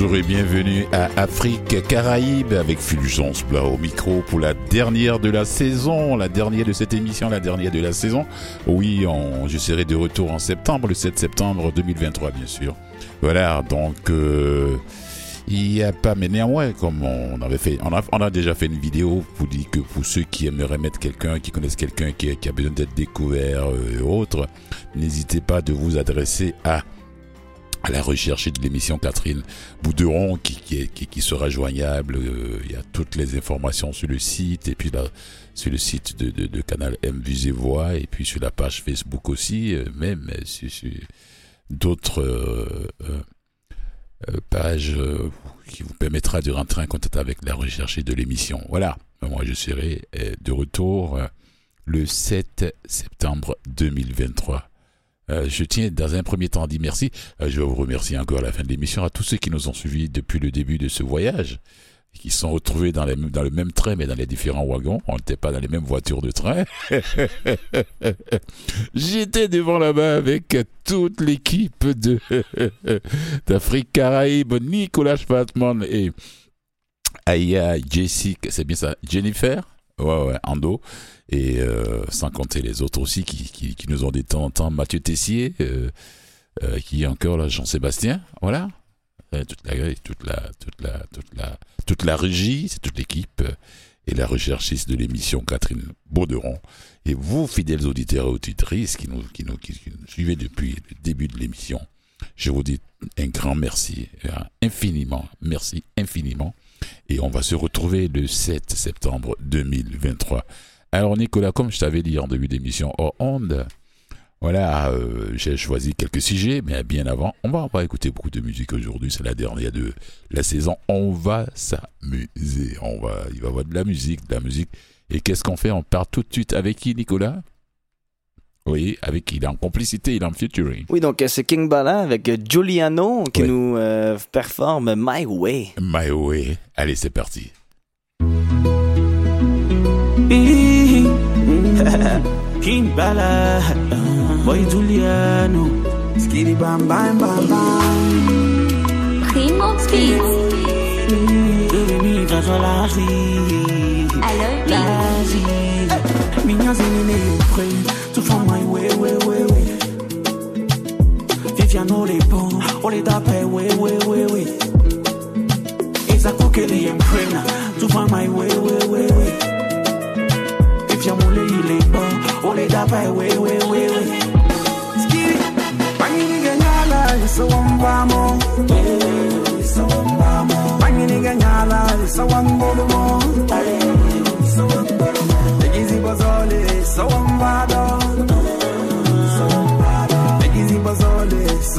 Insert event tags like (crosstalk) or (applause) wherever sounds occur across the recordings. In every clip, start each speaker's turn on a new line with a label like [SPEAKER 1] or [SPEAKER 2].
[SPEAKER 1] Bonjour et bienvenue à Afrique Caraïbe avec Fulgence Blas au micro pour la dernière de la saison, la dernière de cette émission, la dernière de la saison. Oui, je serai de retour en septembre, le 7 septembre 2023 bien sûr. Voilà, donc euh, il n'y a pas, mais néanmoins, comme on avait fait, on a, on a déjà fait une vidéo pour dire que pour ceux qui aimeraient mettre quelqu'un, qui connaissent quelqu'un qui, a besoin d'être découvert euh, et autres, n'hésitez pas de vous adresser à à la recherche de l'émission Catherine Bouderon qui, qui, qui, sera joignable. Euh, il y a toutes les informations sur le site et puis là, sur le site de, de, de Canal M et puis sur la page Facebook aussi, euh, même sur, sur d'autres euh, pages qui vous permettra de rentrer en contact avec la recherche de l'émission. Voilà, moi je serai de retour le 7 septembre 2023. Euh, je tiens dans un premier temps à dire merci. Euh, je vais vous remercier encore à la fin de l'émission à tous ceux qui nous ont suivis depuis le début de ce voyage, qui sont retrouvés dans, le même train mais dans les différents wagons. On n'était pas dans les mêmes voitures de train. (laughs) J'étais devant là-bas avec toute l'équipe (laughs) d'Afrique Caraïbe, Nicolas Schwartzman et Aya, Jessica, c'est bien ça, Jennifer, ouais, ouais, Ando et euh, sans compter les autres aussi qui, qui, nous ont en temps, Mathieu Tessier, euh, euh, qui est encore là, Jean-Sébastien, voilà. Toute la, toute la, toute la, toute la, toute la régie, c'est toute l'équipe et la recherchiste de l'émission Catherine Bauderon. Et vous, fidèles auditeurs et auditrices qui nous, qui nous, qui, nous suivez depuis le début de l'émission, je vous dis un grand merci, infiniment, merci infiniment. Et on va se retrouver le 7 septembre 2023 alors Nicolas, comme je t'avais dit en début d'émission hors onde, voilà, euh, j'ai choisi quelques sujets, mais bien avant, on va pas écouter beaucoup de musique aujourd'hui, c'est la dernière de la saison. On va s'amuser, on va, il va y avoir de la musique, de la musique. Et qu'est-ce qu'on fait? On part tout de suite avec qui, Nicolas? Oui, avec qui il est en complicité, il est en featuring.
[SPEAKER 2] Oui, donc c'est King Bala avec Giuliano qui nous euh, performe My Way.
[SPEAKER 1] My Way. Allez, c'est parti. (laughs)
[SPEAKER 3] King Bala, Boy Giuliano, Skitty Bam Bam Bam Bam.
[SPEAKER 4] Primo Beats.
[SPEAKER 3] Baby, t'as sur la vie.
[SPEAKER 4] Alors,
[SPEAKER 3] La vie. Minha zinine près, tu fais my way, way, way, way. Viviano les bons, on les tape, way, way, way, way. Isa kukeli emprena, tu fais my way, way, way, way. Viviamo il est bon, on les tape, way, way, way, way. Skitty, bangini ganyala, isa wambamo. Isa wambamo. Bangini ganyala, isa wambolomo.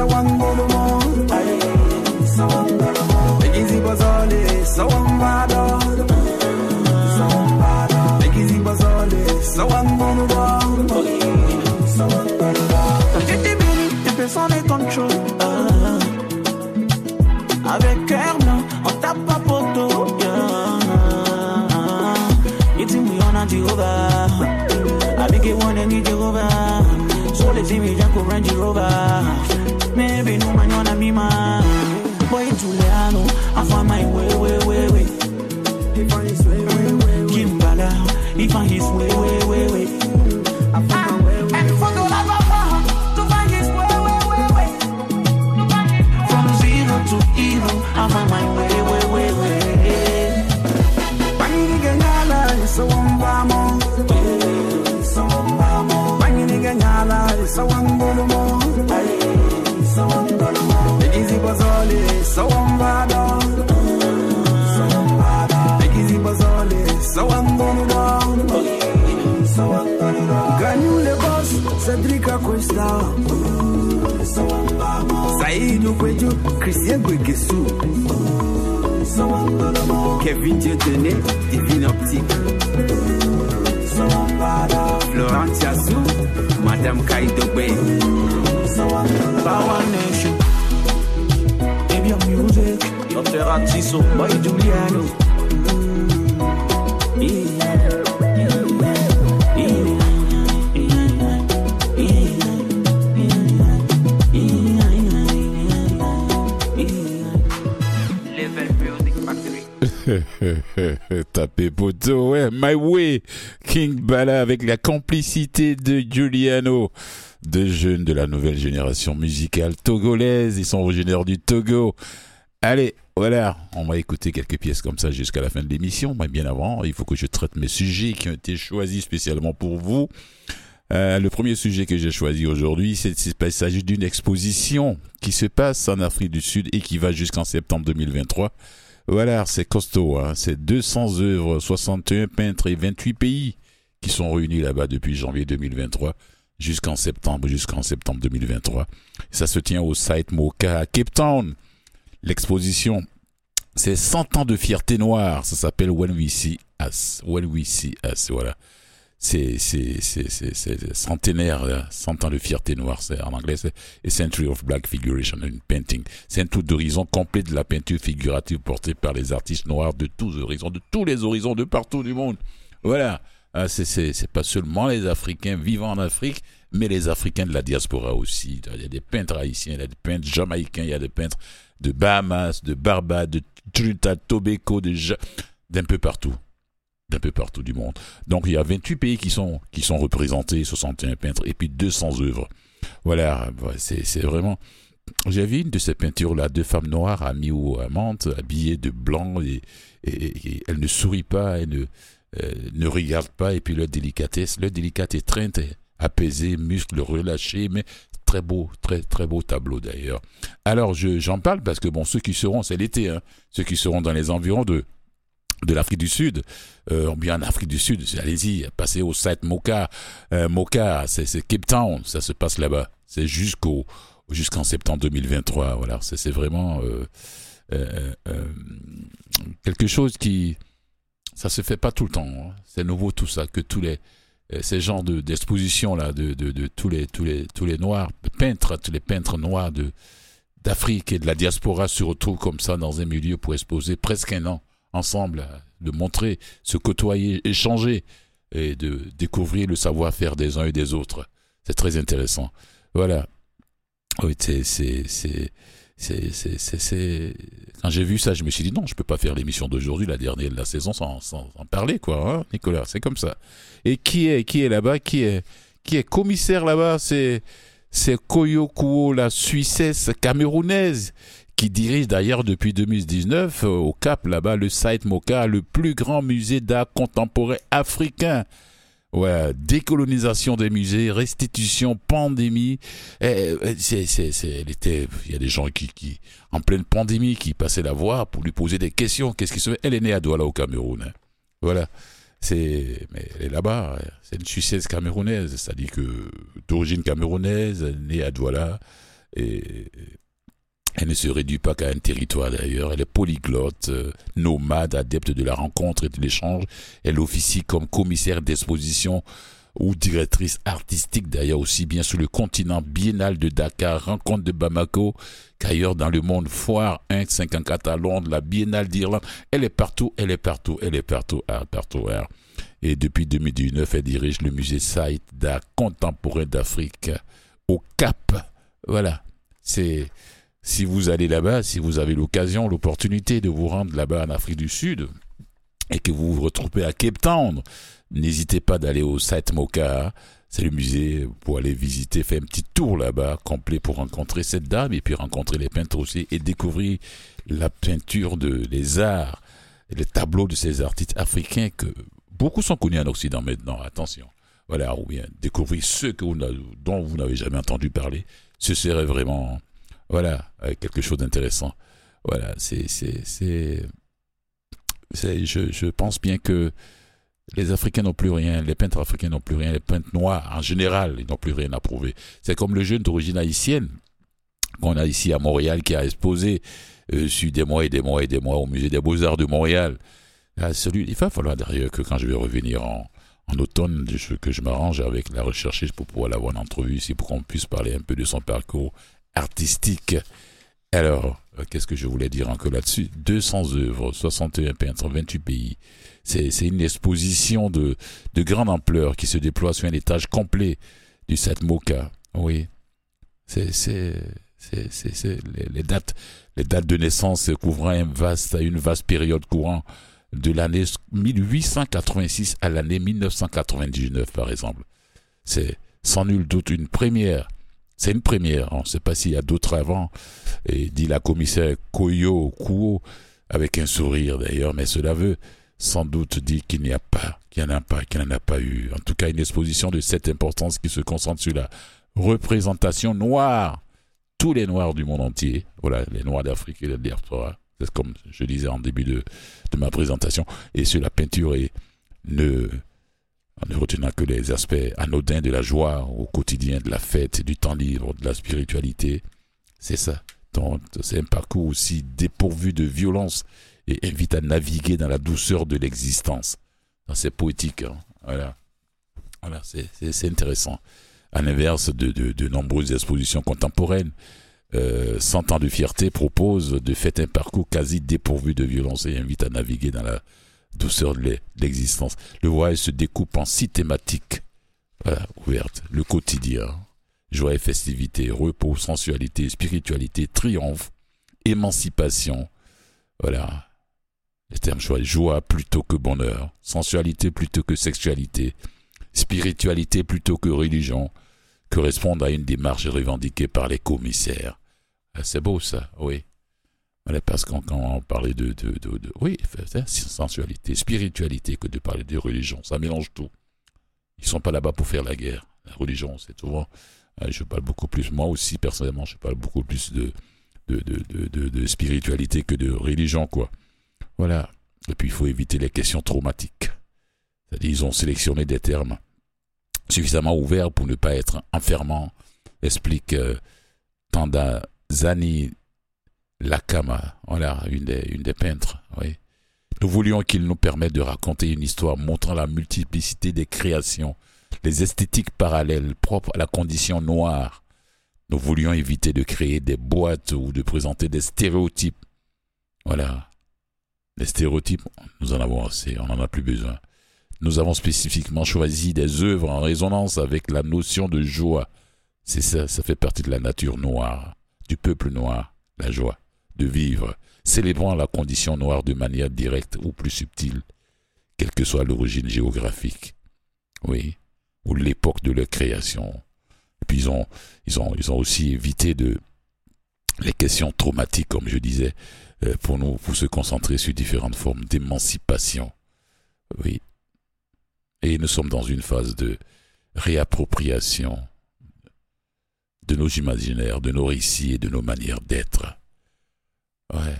[SPEAKER 3] sawangulumo ay sawangulumo egizi bazale sawambada sawambada egizi bazale sawangulumo sawangulumo t'as mérite personne est Maybe no man wanna be man.
[SPEAKER 5] Superstar. Saïd Okwejo, Christian Gwegesu. Kevin Dieudonné, Divine Optique. Florent Yassou, Madame Kaidogbe. Power Nation. Give your music. Dr. Atiso, Boy. Level
[SPEAKER 1] Tapé ouais, My Way, King Bala avec la complicité de Giuliano, deux jeunes de la nouvelle génération musicale togolaise, ils sont originaires du Togo. Allez, voilà, on va écouter quelques pièces comme ça jusqu'à la fin de l'émission, mais bien avant, il faut que je traite mes sujets qui ont été choisis spécialement pour vous. Euh, le premier sujet que j'ai choisi aujourd'hui, c'est- il s'agit d'une exposition qui se passe en Afrique du Sud et qui va jusqu'en septembre 2023. Voilà, c'est costaud, hein. c'est 200 œuvres, 61 peintres et 28 pays qui sont réunis là-bas depuis janvier 2023 jusqu'en septembre, jusqu'en septembre 2023. Ça se tient au site Moka à Cape Town. L'exposition, c'est 100 ans de fierté noire, ça s'appelle When We See Us. When We See Us, voilà. C'est, centenaire, là. 100 ans de fierté noire, c'est, en anglais, c'est Century of Black Figuration in Painting. C'est un tour d'horizon complet de la peinture figurative portée par les artistes noirs de tous horizons, de tous les horizons, de partout du monde. Voilà. Ah, c'est, pas seulement les Africains vivant en Afrique, mais les Africains de la diaspora aussi. Il y a des peintres haïtiens, il y a des peintres jamaïcains, il y a des peintres de Bahamas, de Barbade, de Trinidad, Tobago, d'un peu partout. D'un peu partout du monde. Donc il y a 28 pays qui sont, qui sont représentés, 61 peintres, et puis 200 œuvres. Voilà, c'est, vraiment... J'ai vu une de ces peintures-là, deux femmes noires, amies ou amantes, habillées de blanc, et, et, elles ne sourient pas, elles ne, euh, ne regardent pas, et puis leur délicatesse, leur délicatesse étreinte, apaisée, muscles relâchés, mais très beau, très très beau tableau d'ailleurs. Alors je, j'en parle parce que bon, ceux qui seront, c'est l'été, hein, ceux qui seront dans les environs de de l'Afrique du Sud, euh, bien en Afrique du Sud, allez-y, passez au site Moka. Euh, Moka, c'est, Cape Town, ça se passe là-bas. C'est jusqu'au jusqu'en septembre 2023. Voilà, c'est, vraiment euh, euh, euh, quelque chose qui ça se fait pas tout le temps. hein. C'est nouveau tout ça, que tous les euh, ces genres de, d'expositions là, de, de, de tous les tous les tous les noirs peintres, tous les peintres noirs de d'Afrique et de la diaspora se retrouvent comme ça dans un milieu pour exposer presque un an ensemble, à- de montrer, se côtoyer, échanger et de découvrir le savoir-faire des uns et des autres. C'est très intéressant. Voilà. Oui, c'est, c'est, c'est, c'est, Quand j'ai vu ça, je me suis dit non, je peux pas faire l'émission d'aujourd'hui, la dernière de la saison, sans, sans en parler, quoi, hein, Nicolas. C'est comme ça. Et qui est, qui est là-bas, qui est, qui est commissaire là-bas, c'est, c'est Koyokuo, la Suissesse camerounaise, qui dirige d'ailleurs depuis 2019 euh, au Cap là-bas le site Moka, le plus grand musée d'art contemporain africain. Ouais, décolonisation des musées, restitution, pandémie. Eh, eh, c'est, c'est, c'est, elle était, il y a des gens qui, qui, en pleine pandémie, qui passaient la voir pour lui poser des questions. Qu'est-ce qui se fait? Elle est née à Douala au Cameroun. hein. Voilà. C'est, mais elle est là-bas. C'est une Suissesse camerounaise, c'est-à-dire que d'origine camerounaise, née à Douala, et elle ne se réduit pas qu'à un territoire d'ailleurs. Elle est polyglotte, euh, nomade, adepte de la rencontre et de l'échange. Elle officie comme commissaire d'exposition ou directrice artistique d'ailleurs aussi bien sur le continent biennal de Dakar, rencontre de Bamako qu'ailleurs dans le monde, foire 154 à Londres, la biennale d'Irlande. Elle est partout, elle est partout, elle est partout, ah, partout. ah. Et depuis 2019, elle dirige le musée Site d'art contemporain d'Afrique au Cap. Voilà. C'est si vous allez là-bas, si vous avez l'occasion, l'opportunité de vous rendre là-bas en Afrique du Sud et que vous vous retrouvez à Cape Town, n'hésitez pas d'aller au site Moka. C'est le musée pour aller visiter, faire un petit tour là-bas complet pour rencontrer cette dame et puis rencontrer les peintres aussi et découvrir la peinture de les arts, les tableaux de ces artistes africains que beaucoup sont connus en Occident maintenant. Attention. Voilà, ou bien découvrir ceux que dont vous n'avez jamais entendu parler. Ce serait vraiment voilà, euh, quelque chose d'intéressant. Voilà, c'est, je, je pense bien que Les Africains n'ont plus rien, les peintres africains n'ont plus rien, les peintres noirs en général, ils n'ont plus rien à prouver. C'est comme le jeune d'origine haïtienne qu'on a ici à Montréal qui a exposé euh, sur des mois et des mois et des mois au musée des Beaux-Arts de Montréal. Ah, celui, il va falloir d'ailleurs que quand je vais revenir en, en automne, je- que je m'arrange avec la recherchiste pour pouvoir l'avoir en entrevue ici, pour qu'on puisse parler un peu de son parcours artistique. Alors, euh, qu'est-ce que je voulais dire encore là-dessus? 200 œuvres, 61 peintres, 28 pays. C'est une exposition de, de grande ampleur qui se déploie sur un étage complet du Satmoka. Oui. C'est les, dates de naissance couvrant une vaste période courant de l'année 1886 à l'année 1999 par exemple. C'est sans nul doute une première. C'est une première. On ne sait pas s'il y a d'autres avant. Et dit la commissaire Koyo Kuo avec un sourire d'ailleurs, mais cela veut sans doute dire qu'il n'y a pas, qu'il n'y en a pas, qu'il n'y en a pas eu. En tout cas, une exposition de cette importance qui se concentre sur la représentation noire, tous les noirs du monde entier, voilà, les noirs d'Afrique et la diaspora. C'est comme je disais en début de, de ma présentation, et sur la peinture et ne, en ne retenant que les aspects anodins de la joie au quotidien, de la fête, du temps libre, de la spiritualité. C'est ça. C'est un parcours aussi dépourvu de violence et invite à naviguer dans la douceur de l'existence. C'est poétique. hein. Voilà. Voilà, c'est- intéressant. À l'inverse de, de, nombreuses expositions contemporaines, euh, 100 ans de fierté propose de fait un parcours quasi dépourvu de violence et invite à naviguer dans la douceur de l'e- de l'existence. Le voyage se découpe en six thématiques voilà, ouvertes. Le quotidien, joie et festivité, repos, sensualité, spiritualité, triomphe, émancipation. Voilà. Les termes choisis. Joie plutôt que bonheur, sensualité plutôt que sexualité, spiritualité plutôt que religion, correspondent à une démarche revendiquée par les commissaires. Ah, C'est beau ça, oui. Parce qu'on quand parlait de, de, de, oui, sensualité, spiritualité que de parler de religion, ça mélange tout. Ils sont pas là-bas pour faire la guerre. La religion, c'est souvent, euh, je parle beaucoup plus, moi aussi personnellement, je parle beaucoup plus de, spiritualité que de religion, quoi. Voilà. Et puis il faut éviter les questions traumatiques. C'est-à-dire, ils ont sélectionné des termes suffisamment ouverts pour ne pas être enfermants, explique euh, Tanda Zani Lakama, voilà, une des, une des peintres, oui. Nous voulions qu'il nous permette de raconter une histoire montrant la multiplicité des créations, les esthétiques parallèles propres à la condition noire. Nous voulions éviter de créer des boîtes ou de présenter des stéréotypes. Voilà. Les stéréotypes, nous en avons assez, on n'en a plus besoin. Nous avons spécifiquement choisi des œuvres en résonance avec la notion de joie. C'est ça, ça fait partie de la nature noire, du peuple noir, la joie de vivre, célébrant la condition noire de manière directe ou plus subtile, quelle que soit l'origine géographique, oui, ou l'époque de leur création. Puis ils ont, ils aussi évité les questions traumatiques, comme je disais, euh, pour nous, pour se concentrer sur différentes formes d'émancipation. Oui. Et nous sommes dans une phase de réappropriation de nos imaginaires, de nos récits et de nos manières d'être. Ouais.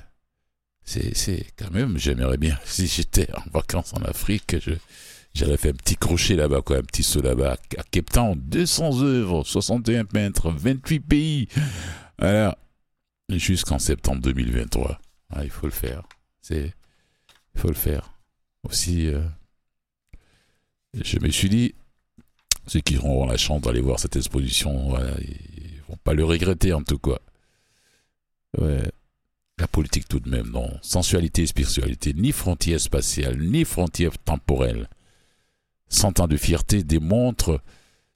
[SPEAKER 1] C'est, quand même, j'aimerais bien, (laughs) si j'étais en vacances en Afrique, je, j'aurais fait un petit crochet là-bas, quoi, un petit saut là-bas, à Cape Town, 200 œuvres, 61 peintres, 28 pays. Voilà. Jusqu'en septembre 2023. Ah, il faut le faire. C'est, il faut le faire. Aussi, euh, je me suis dit, ceux qui auront la chance d'aller voir cette exposition, voilà, ils vont pas le regretter en tout cas. Ouais. La politique tout de même, non. Sensualité et spiritualité, ni frontière spatiale, ni frontière temporelle. Cent ans de fierté démontrent,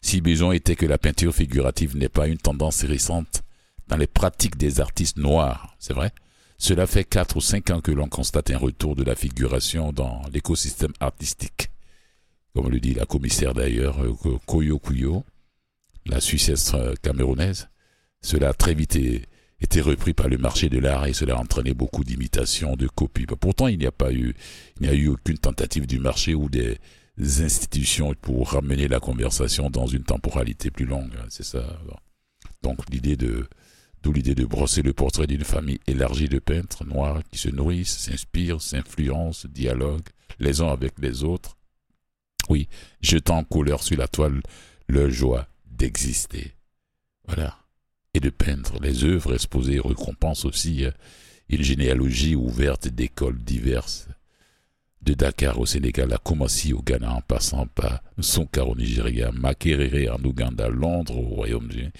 [SPEAKER 1] si besoin était que la peinture figurative n'est pas une tendance récente dans les pratiques des artistes noirs, c'est vrai? Cela fait quatre ou cinq ans que l'on constate un retour de la figuration dans l'écosystème artistique. Comme le dit la commissaire d'ailleurs, euh, Koyo Kuyo, la Suissesse euh, camerounaise. Cela a très vite été repris par le marché de l'art et cela a entraîné beaucoup d'imitations, de copies. Pourtant, il n'y a pas eu, il n'y a eu aucune tentative du marché ou des institutions pour ramener la conversation dans une temporalité plus longue. C'est ça. Donc, l'idée de, d'où l'idée de brosser le portrait d'une famille élargie de peintres noirs qui se nourrissent, s'inspirent, s'influencent, dialoguent les uns avec les autres. Oui, jetant en couleur sur la toile leur joie d'exister. Voilà. Et de peindre. Les œuvres exposées récompensent aussi euh, une généalogie ouverte d'écoles diverses. De Dakar au Sénégal à Kumasi au Ghana en passant par Sonkar au Nigeria, Makerere en Ouganda, Londres au Royaume-Uni,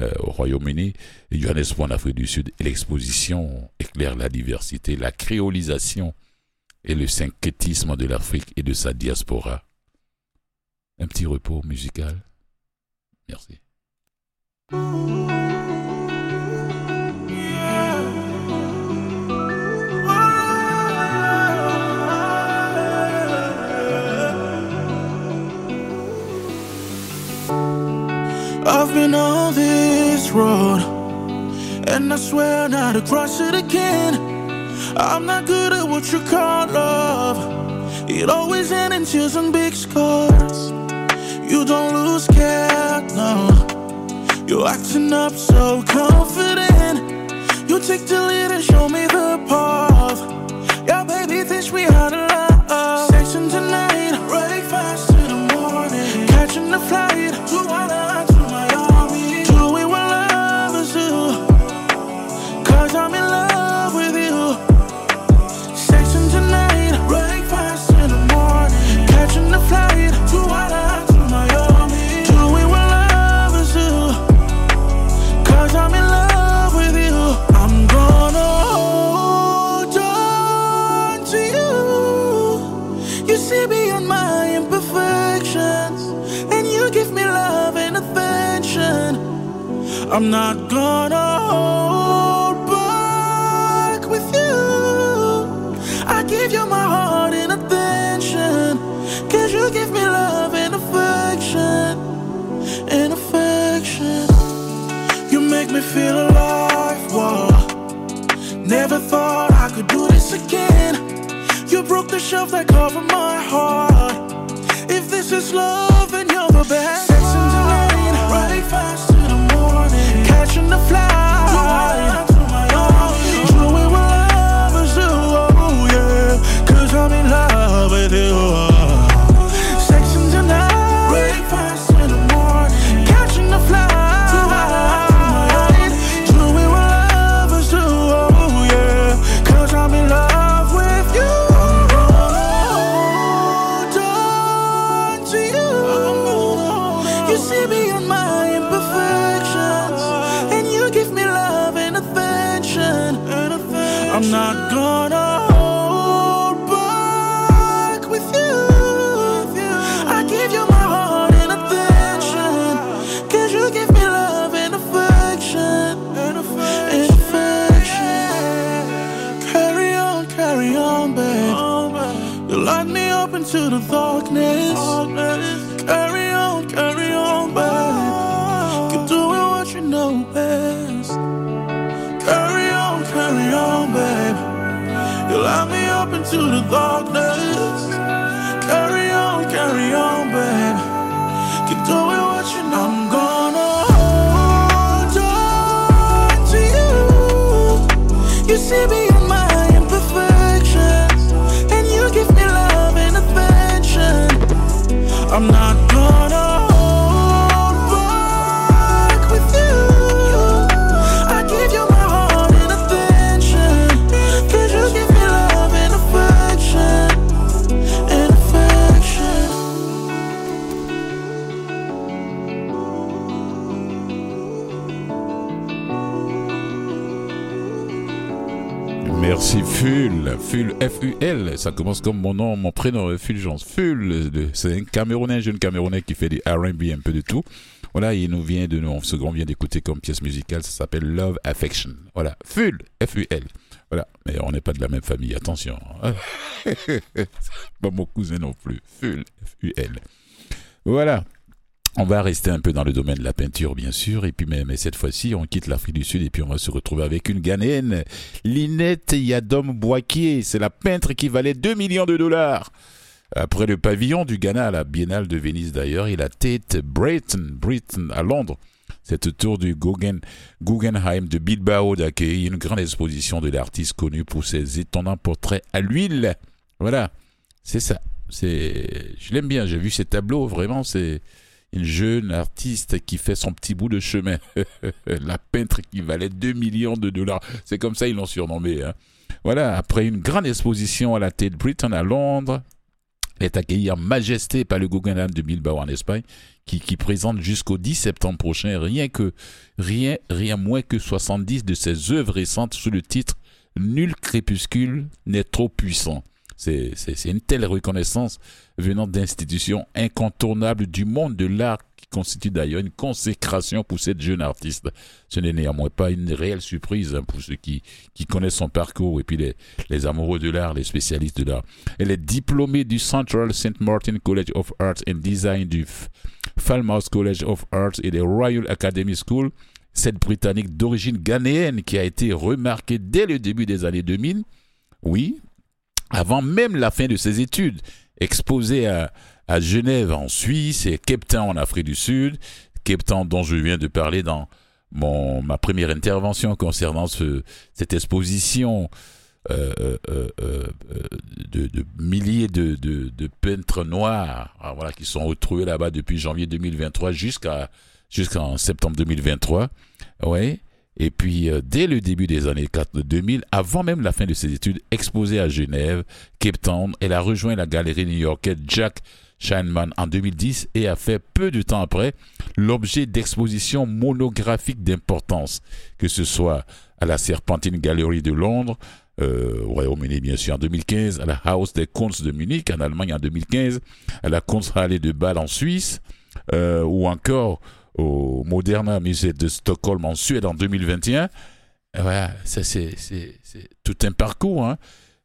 [SPEAKER 1] euh, au Royaume-Uni, et Johannesburg en Afrique du Sud. L'exposition éclaire la diversité, la créolisation et le syncrétisme de l'Afrique et de sa diaspora. Un petit repos musical. Merci.
[SPEAKER 5] I've been on this road, and I swear not to cross it again. I'm not good at what you call love. It always ends in tears and big scars. You don't lose care, no. You're acting up so confident. You take the lead and show me the path. Yeah, baby, teach me how to love. Section tonight, breakfast in the morning. Catching the flight to Ghana, I'm not gonna hold back with you. I give you my heart and attention. Cause you give me love and affection. And affection. You make me feel alive, whoa. Never thought I could do this again. You broke the shelf that covered my heart. If this is love, then you're the best. Sex in the lane, right fast catching the fly. See my imperfections, and you give me love and attention. I'm not
[SPEAKER 1] Ful, Ful ça commence comme mon nom, mon prénom, Fulgence. Ful, c'est un Camerounais, un jeune Camerounais qui fait du R&B, un peu de tout. Voilà, il nous vient de nous, ce qu'on vient d'écouter comme pièce musicale, ça s'appelle Love Affection. Voilà, Ful, F-U-L. Voilà, mais on n'est pas de la même famille, attention. (laughs) pas mon cousin non plus, Ful, F-U-L. Voilà. On va rester un peu dans le domaine de la peinture, bien sûr, et puis mais, mais cette fois-ci, on quitte l'Afrique du Sud et puis on va se retrouver avec une Ghanéenne, Linette Yadom Boakier. C'est la peintre qui valait 2 millions de dollars. Après le pavillon du Ghana à la Biennale de Venise d'ailleurs, et la tête Brighton, Brighton à Londres. Cette tour du Guggen- Guggenheim de Bilbao d'accueillir une grande exposition de l'artiste connu pour ses étonnants portraits à l'huile. Voilà, c'est ça. c'est, je l'aime bien. J'ai vu ses tableaux. Vraiment, c'est jeune artiste qui fait son petit bout de chemin. (laughs) la peintre qui valait 2 millions de dollars. C'est comme ça ils l'ont surnommé. Hein. Voilà, après une grande exposition à la Tate Britain à Londres, elle est accueillie en majesté par le Guggenheim de Bilbao en Espagne, qui, qui présente jusqu'au 10 septembre prochain rien que rien rien moins que 70 de ses œuvres récentes sous le titre Nul crépuscule n'est trop puissant. C'est une telle reconnaissance venant d'institutions incontournables du monde de l'art qui constitue d'ailleurs une consécration pour cette jeune artiste. Ce n'est néanmoins pas une réelle surprise hein, pour ceux qui, connaissent son parcours et puis les, les amoureux de l'art, les spécialistes de l'art. Elle est diplômée du Central St. Martin College of Arts and Design, du Falmouth College of Arts et des Royal Academy School. Cette Britannique d'origine ghanéenne qui a été remarquée dès le début des années 2000. Oui, avant même la fin de ses études, exposée à, à Genève en Suisse et Cape Town en Afrique du Sud, Cape dont je viens de parler dans mon, ma première intervention concernant ce, cette exposition euh, euh, euh, euh de, de, milliers de, de, de, peintres noirs ah, voilà, qui sont retrouvés là-bas depuis janvier 2023 jusqu'à jusqu'en septembre 2023. Ouais. Et puis, euh, dès le début des années 2000, avant même la fin de ses études, exposée à Genève, Cape Town, elle a rejoint la galerie new-yorkaise Jack Scheinman en 2010 et a fait peu de temps après l'objet d'expositions monographiques d'importance, que ce soit à la Serpentine Gallery de Londres, euh, au Royaume-Uni bien sûr en 2015, à la House des Kunst de Munich en Allemagne en 2015, à la Kunsthalle de Bâle en Suisse, euh, ou encore au Moderna Musée de Stockholm en Suède en 2021. Voilà, c'est tout un parcours. Hein.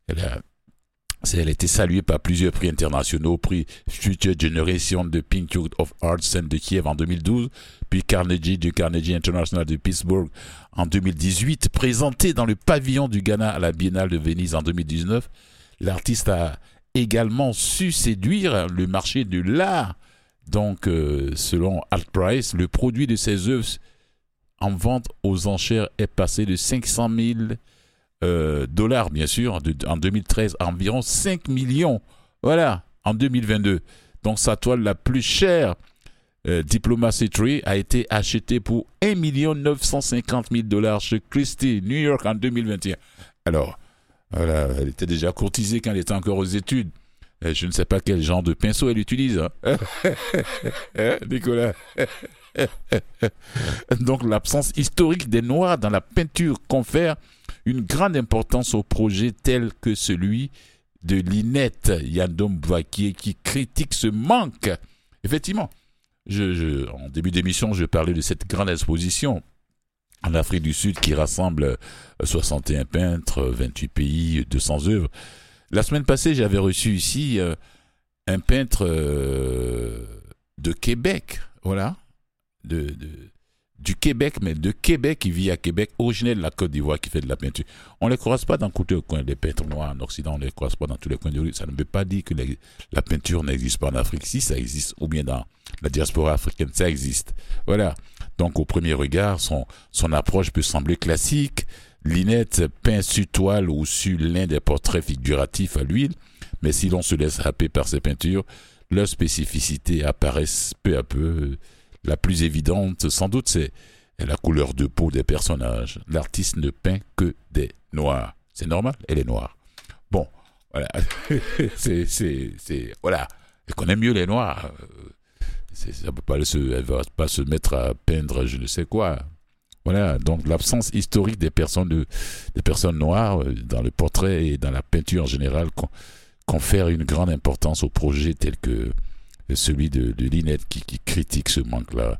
[SPEAKER 1] Elle, a, été saluée par plusieurs prix internationaux, prix Future Generation de Youth of Arts de Kiev en 2012, puis Carnegie du Carnegie International de Pittsburgh en 2018, présenté dans le pavillon du Ghana à la Biennale de Venise en 2019. L'artiste a également su séduire le marché de l'art donc, euh, selon Altprice, le produit de ces œuvres en vente aux enchères est passé de 500 000 euh, dollars, bien sûr, en 2013 à environ 5 millions. Voilà, en 2022. Donc, sa toile la plus chère, euh, Diplomacy Tree, a été achetée pour 1 950 000 dollars chez Christie, New York, en 2021. Alors, voilà, elle était déjà courtisée quand elle était encore aux études. Euh, je ne sais pas quel genre de pinceau elle utilise. Hein. (laughs) hein Nicolas? (laughs) Donc l'absence historique des Noirs dans la peinture confère une grande importance au projet tel que celui de Linette Yandom Bouakier qui critique ce manque. Effectivement, je, en début d'émission, je parlais de cette grande exposition en Afrique du Sud qui rassemble 61 peintres, 28 pays, 200 œuvres. La semaine passée, j'avais reçu ici euh, un peintre euh, de Québec, voilà, de, du Québec, mais de Québec, qui vit à Québec, originaire de la Côte d'Ivoire, qui fait de la peinture. On ne les croise pas dans tous les coins des peintres noirs en Occident, on ne les croise pas dans tous les coins de rue. Ça ne veut pas dire que la peinture n'existe pas en Afrique. Si ça existe, ou bien dans la diaspora africaine, ça existe. Voilà. Donc, au premier regard, son, son approche peut sembler classique, Linette peint sur toile ou sur l'un des portraits figuratifs à l'huile, mais si l'on se laisse happer par ces peintures, leurs spécificités apparaissent peu à peu. La plus évidente, sans doute, c'est la couleur de peau des personnages. L'artiste ne peint que des noirs. C'est normal, elle est noire. Bon, voilà. (laughs) c'est, c'est, c'est, voilà. Elle connaît mieux les noirs. ça peut pas se, elle va pas se mettre à peindre je ne sais quoi. Voilà, donc l'absence historique des personnes, de, des personnes noires euh, dans le portrait et dans la peinture en général confère une grande importance au projet tel que celui de, de Linette qui, critique ce manque-là.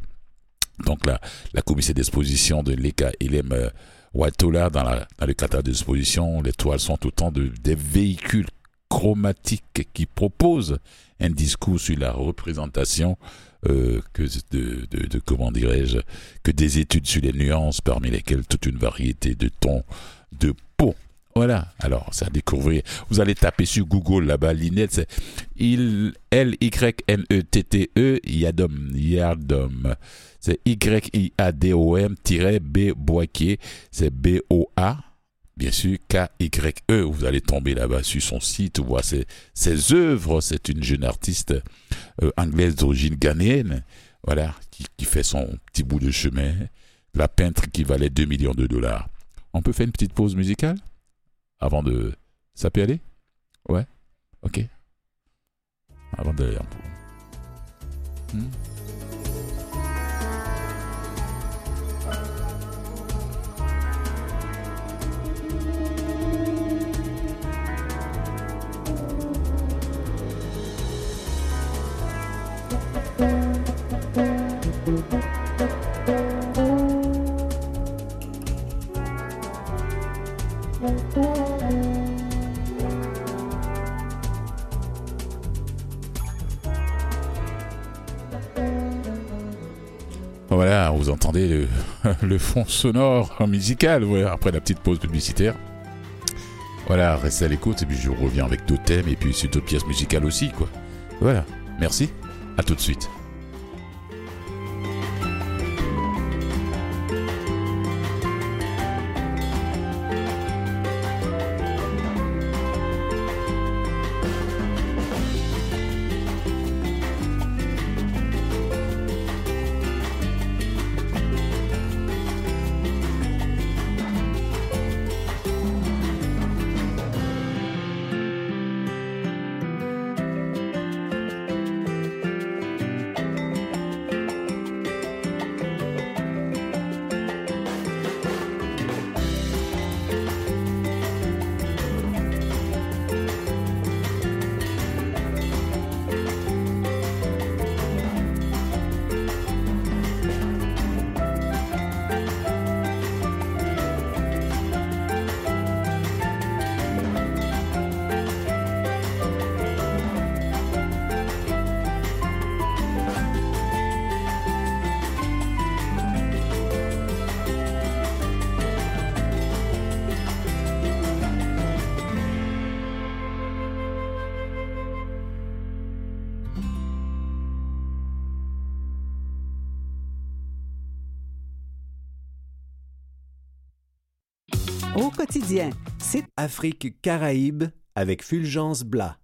[SPEAKER 1] Donc la, la commission d'exposition de l'ECA euh, Watola dans, la, dans le catalogue d'exposition, les toiles sont autant de, des véhicules chromatiques qui proposent un discours sur la représentation euh, que de, comment dirais-je que des études sur les nuances parmi lesquelles toute une variété de tons de peau voilà. Alors, ça découvrir. Vous allez taper sur Google là-bas, Linette, c'est L-Y-N-E-T-T-E, Yadom, Yadom. C'est Y-I-A-D-O-M-B Boakier, c'est B-O-A, bien sûr K-Y-E. Vous allez tomber là-bas sur son site, voir ses, ses œuvres. C'est une jeune artiste euh, anglaise d'origine ghanéenne, voilà, qui, fait son petit bout de chemin. La peintre qui valait 2 millions de dollars. On peut faire une petite pause musicale avant de... Ça peut aller Ouais Ok. Avant d'aller en pause. Hmm. Voilà, vous entendez (laughs) le, fond sonore musical voilà, après la petite pause publicitaire. Voilà, restez à l'écoute et puis je reviens avec d'autres thèmes et puis sur d'autres pièces musicales aussi, quoi. Voilà, merci, à tout de suite.
[SPEAKER 4] C'est
[SPEAKER 6] Afrique Caraïbes avec Fulgence Blas.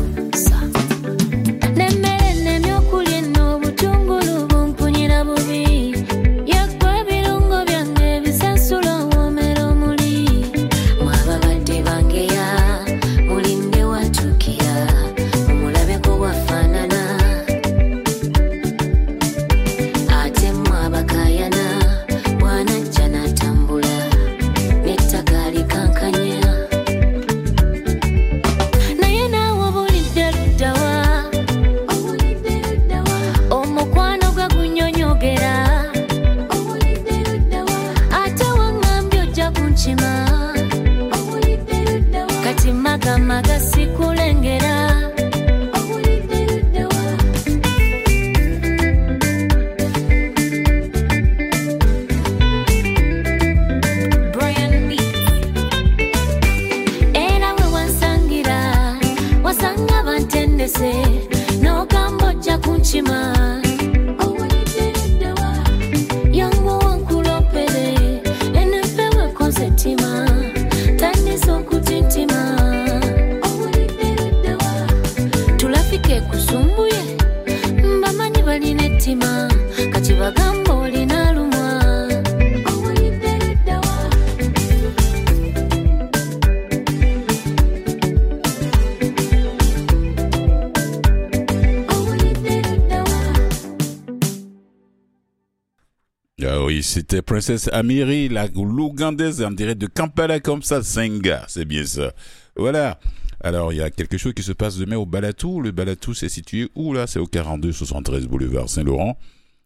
[SPEAKER 1] Medusa. C'était Princesse Amiri, la Lougandaise, en direct de Kampala comme ça, Senga, c'est bien ça. Voilà. Alors, il y a quelque chose qui se passe demain au Balatou. Le Balatou, c'est situé où là? C'est au 42 73 boulevard Saint-Laurent.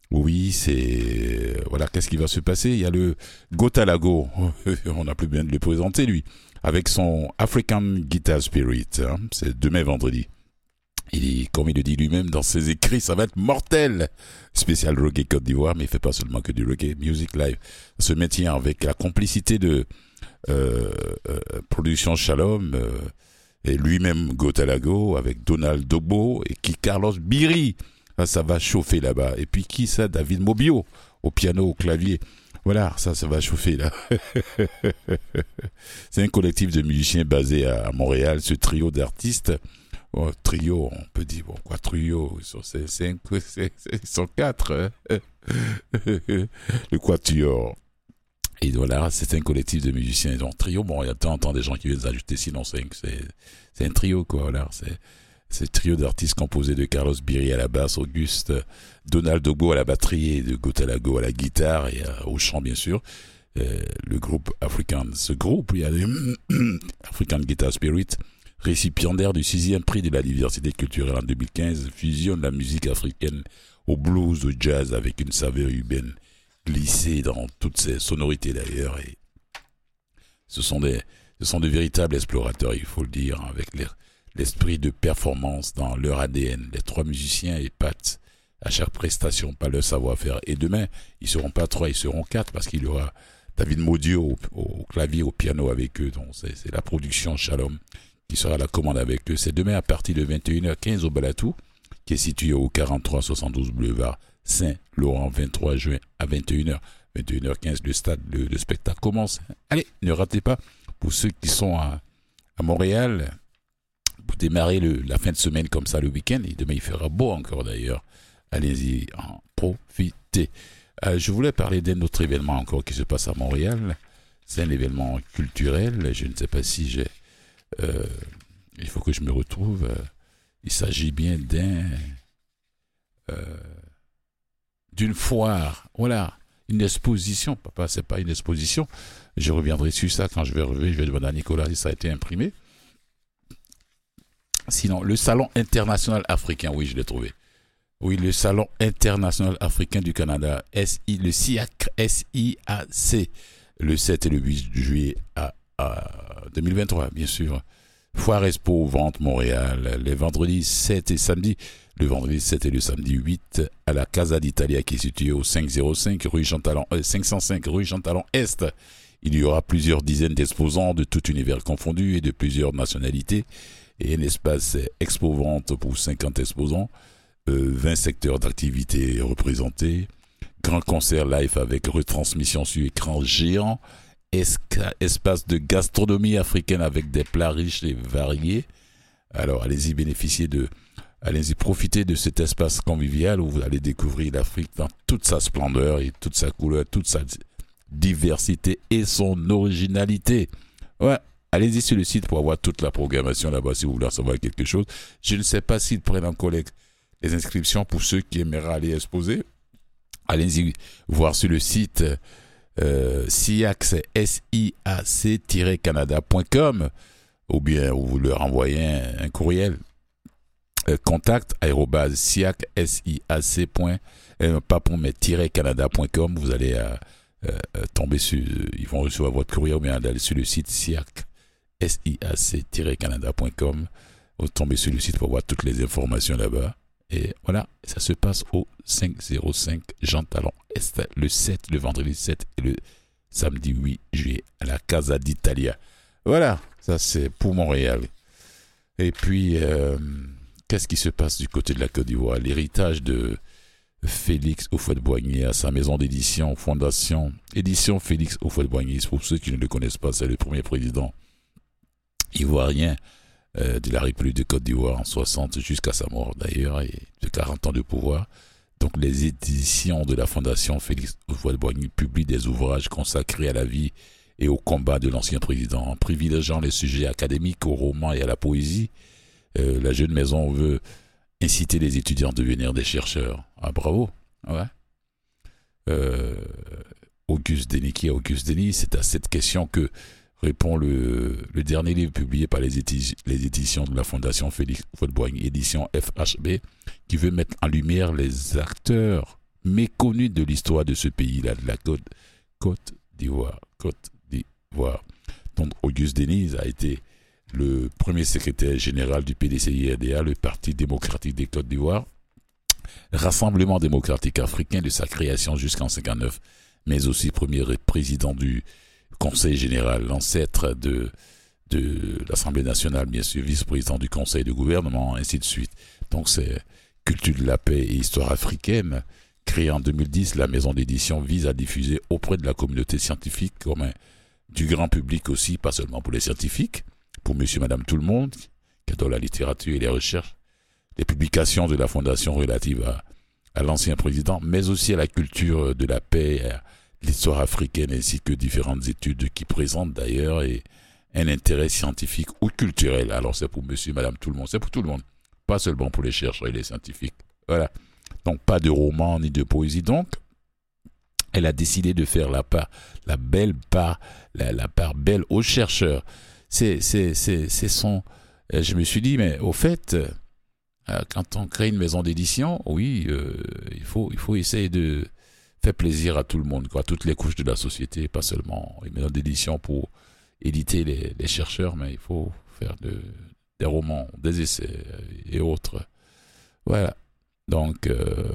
[SPEAKER 1] Oui, c'est... Voilà, qu'est-ce qui va se passer? Il y a le Gotalago, (laughs) on n'a plus bien de le présenter lui, avec son African Guitar Spirit. hein. C'est demain vendredi. Il est, comme il le dit lui-même dans ses écrits, ça va être mortel. Spécial reggae Côte d'Ivoire, mais il fait pas seulement que du reggae music live. Se maintient avec la complicité de euh, euh, Production Shalom euh, et lui-même Gotalago avec Donald Dogbo et qui Carlos Biri. Ah, ça va chauffer là-bas. Et puis qui ça? David Mobio au piano, au clavier. Voilà, ça, ça va chauffer là. (laughs) C'est un collectif de musiciens basé à Montréal. Ce trio d'artistes Bon, trio, on peut dire, bon, quoi, trio, ils sont, c'est, c'est- c'est- ils sont quatre. hein. (laughs) le quatuor. Et voilà, c'est un collectif de musiciens. Donc, trio, bon, il y a de temps en temps des gens qui viennent ajouter, sinon c'est, c'est, un trio, quoi, voilà. C'est, c'est trio d'artistes composé de Carlos Biri à la basse, Auguste, Donald Dogbo à la batterie et de Gotalago à la guitare et à- au chant, bien sûr. Euh, le groupe African, ce groupe, il y a des (coughs) African Guitar Spirit, récipiendaire du sixième prix de la diversité culturelle en 2015, fusionne la musique africaine au blues, au jazz avec une saveur urbaine glissée dans toutes ses sonorités d'ailleurs. Et ce sont des, ce sont de véritables explorateurs, il faut le dire, avec l'esprit de performance dans leur ADN. Les trois musiciens épatent à chaque prestation par leur savoir-faire. Et demain, ils seront pas trois, ils seront quatre parce qu'il y aura David Maudio au, au clavier, au piano avec eux. Donc c'est la production Shalom qui sera à la commande avec eux. C'est demain à partir de 21h15 au Balatou, qui est situé au 4372 boulevard Saint-Laurent, 23 juin à 21h. 21h15, le stade, le, le spectacle commence. Allez, ne ratez pas. Pour ceux qui sont à, Montréal, pour démarrer le- la fin de semaine comme ça le week-end, et demain il fera beau encore d'ailleurs. Allez-y, en profitez. Euh, je voulais parler d'un autre événement encore qui se passe à Montréal. C'est un événement culturel. Je ne sais pas si j'ai euh, il faut que je me retrouve. euh, il s'agit bien d'un euh, d'une foire. Voilà, une exposition. Papa, c'est pas une exposition. Je reviendrai sur ça quand je vais revenir. Je vais demander à Nicolas si ça a été imprimé. Sinon, le Salon international africain, oui, je l'ai trouvé. Oui, le Salon international africain du Canada, SI, le SIAC, SIAC, le 7 et le 8 juillet à, à 2023, bien sûr. Foire Expo Vente Montréal, les vendredis 7 et samedi, le vendredi 7 et le samedi 8 à la Casa d'Italia qui est située au 505 rue Jean Talon, euh, 505 rue Jean Talon Est. Il y aura plusieurs dizaines d'exposants de tout univers confondu et de plusieurs nationalités et un espace expo vente pour 50 exposants, euh, 20 secteurs d'activité représentés, grand concert live avec retransmission sur écran géant, espace de gastronomie africaine avec des plats riches et variés. Alors allez-y bénéficier de, allez-y profiter de cet espace convivial où vous allez découvrir l'Afrique dans toute sa splendeur et toute sa couleur, toute sa di- diversité et son originalité. Ouais, allez-y sur le site pour avoir toute la programmation là-bas si vous voulez en savoir quelque chose. Je ne sais pas s'ils prennent en collecte les inscriptions pour ceux qui aimeraient aller exposer. Allez-y voir sur le site euh, SIAC, c'est S-I-A-C-Canada.com ou bien vous leur envoyez un, courriel. Euh, contact aérobase siac S-I-A-C. point, pas pour mais tiret canada.com vous allez euh, euh, tomber sur ils vont recevoir votre courrier ou bien aller sur le site SIAC S-I-A-C-canada.com vous tombez sur le site pour voir toutes les informations là-bas et voilà, ça se passe au 505 Jean Talon Est, le 7, le vendredi 7 et le samedi 8 juillet à la Casa d'Italia. Voilà, ça c'est pour Montréal. Et puis, euh, qu'est-ce qui se passe du côté de la Côte d'Ivoire? L'héritage de Félix Houphouët-Boigny à sa maison d'édition, fondation, édition Félix Houphouët-Boigny. Pour ceux qui ne le connaissent pas, c'est le premier président ivoirien euh, de la République de Côte d'Ivoire en 60 jusqu'à sa mort d'ailleurs, et de 40 ans de pouvoir. Donc les éditions de la fondation Félix Houphouët-Boigny publient des ouvrages consacrés à la vie et au combat de l'ancien président, en privilégiant les sujets académiques, au roman et à la poésie. Euh, la jeune maison veut inciter les étudiants à devenir des chercheurs. Ah bravo, ouais. Euh, Auguste Denis, qui est Auguste Denis C'est à cette question que répond le, dernier livre publié par les, édi- les éditions de la Fondation Félix Houphouët-Boigny, édition FHB, qui veut mettre en lumière les acteurs méconnus de l'histoire de ce pays-là, de la Côte, d'Ivoire. Côte d'Ivoire. Donc Auguste Denis a été le premier secrétaire général du PDCI-RDA, le Parti démocratique des Côtes d'Ivoire, Rassemblement démocratique africain de sa création jusqu'en 59, mais aussi premier président du Conseil général, l'ancêtre de, de l'Assemblée nationale, bien sûr, vice-président du Conseil de gouvernement, ainsi de suite. Donc c'est Culture de la paix et histoire africaine. Créée en 2010, la maison d'édition vise à diffuser auprès de la communauté scientifique, comme du grand public aussi, pas seulement pour les scientifiques, pour monsieur, madame, tout le monde, qui adore la littérature et les recherches, les publications de la Fondation relatives à, l'ancien président, mais aussi à la culture de la paix, l'histoire africaine, ainsi que différentes études qui présentent d'ailleurs un intérêt scientifique ou culturel. Alors c'est pour monsieur, madame, tout le monde, c'est pour tout le monde, pas seulement pour les chercheurs et les scientifiques. Voilà. Donc pas de roman ni de poésie. Donc, elle a décidé de faire la part, la belle part, la, la part belle aux chercheurs. C'est son. euh, Je me suis dit, mais au fait, euh, quand on crée une maison d'édition, oui, euh, il faut, il faut essayer de faire plaisir à tout le monde, quoi, à toutes les couches de la société, pas seulement une maison d'édition pour éditer les, chercheurs, mais il faut faire de, des romans, des essais et autres. Voilà. Donc, euh,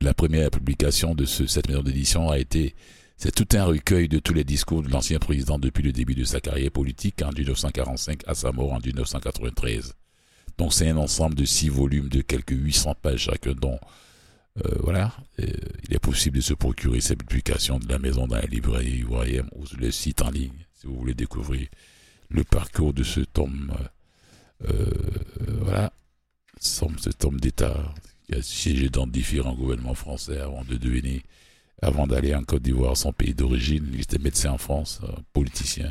[SPEAKER 1] la première publication de ce- cette maison d'édition a été, c'est tout un recueil de tous les discours de l'ancien président depuis le début de sa carrière politique en 1945 à sa mort en 1993. Donc, c'est un ensemble de six volumes de quelques 800 pages chacun, dont, euh, voilà, euh, il est possible de se procurer cette publication de la maison dans la librairie ivoirienne ou le site en ligne, si vous voulez découvrir le parcours de ce tome, euh, euh, voilà, cet homme d'État qui a siégé dans différents gouvernements français avant de devenir, avant d'aller en Côte d'Ivoire, son pays d'origine. Il était médecin en France, politicien,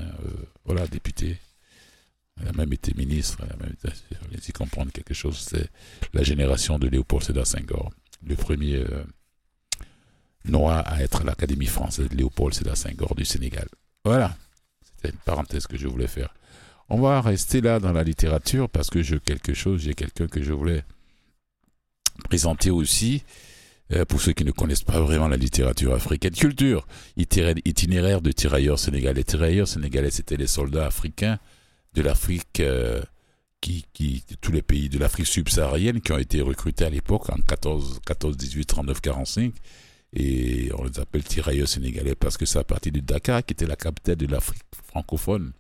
[SPEAKER 1] voilà, député. Il a même été ministre. Il a même comprendre quelque chose. C'est la génération de Léopold Sédar Senghor, le premier euh, noir à être à l'Académie française, Léopold Sédar Senghor du Sénégal. Voilà, c'était une parenthèse que je voulais faire. On va rester là dans la littérature parce que j'ai quelque chose, j'ai quelqu'un que je voulais présenter aussi. euh, pour ceux qui ne connaissent pas vraiment la littérature africaine, culture, itinéraire, de tirailleurs sénégalais. Tirailleurs sénégalais, c'était les soldats africains de l'Afrique, euh, qui, qui, tous les pays de l'Afrique subsaharienne qui ont été recrutés à l'époque en 14, 14, 18, 39, 45. Et on les appelle tirailleurs sénégalais parce que c'est à partir de Dakar, qui était la capitale de l'Afrique francophone.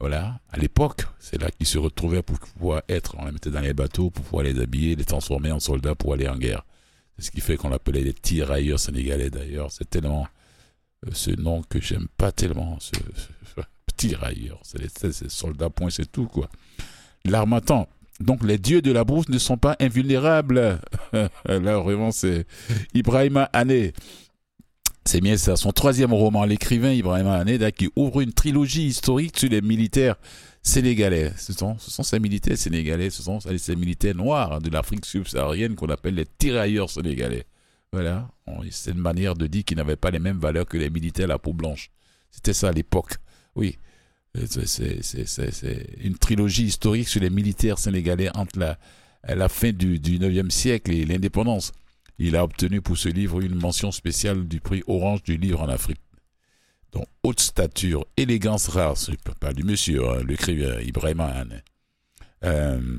[SPEAKER 1] Voilà, à l'époque, c'est là qu'ils se retrouvaient pour pouvoir être, on les mettait dans les bateaux pour pouvoir les habiller, les transformer en soldats pour aller en guerre. C'est ce qui fait qu'on l'appelait les tirailleurs sénégalais d'ailleurs. C'est tellement euh, ce nom que j'aime pas tellement, ce, tirailleurs. C'est soldats, point, c'est tout quoi. L'armatan. Donc les dieux de la brousse ne sont pas invulnérables. (laughs) Là vraiment c'est Ibrahima Hané. C'est bien ça, son troisième roman, l'écrivain Ibrahima Hané, qui ouvre une trilogie historique sur les militaires sénégalais. Ce sont, ce sont ces militaires sénégalais, ce sont ces militaires noirs de l'Afrique subsaharienne qu'on appelle les tirailleurs sénégalais. Voilà, c'est une manière de dire qu'ils n'avaient pas les mêmes valeurs que les militaires à la peau blanche. C'était ça à l'époque. Oui, c'est- c'est c'est- c'est- c'est une trilogie historique sur les militaires sénégalais entre la, la fin du, du 9e siècle et l'indépendance. Il a obtenu pour ce livre une mention spéciale du prix Orange du livre en Afrique. Donc, haute stature, élégance rare, ne pas du monsieur, hein, l'écrivain Ibrahima Hané. Euh,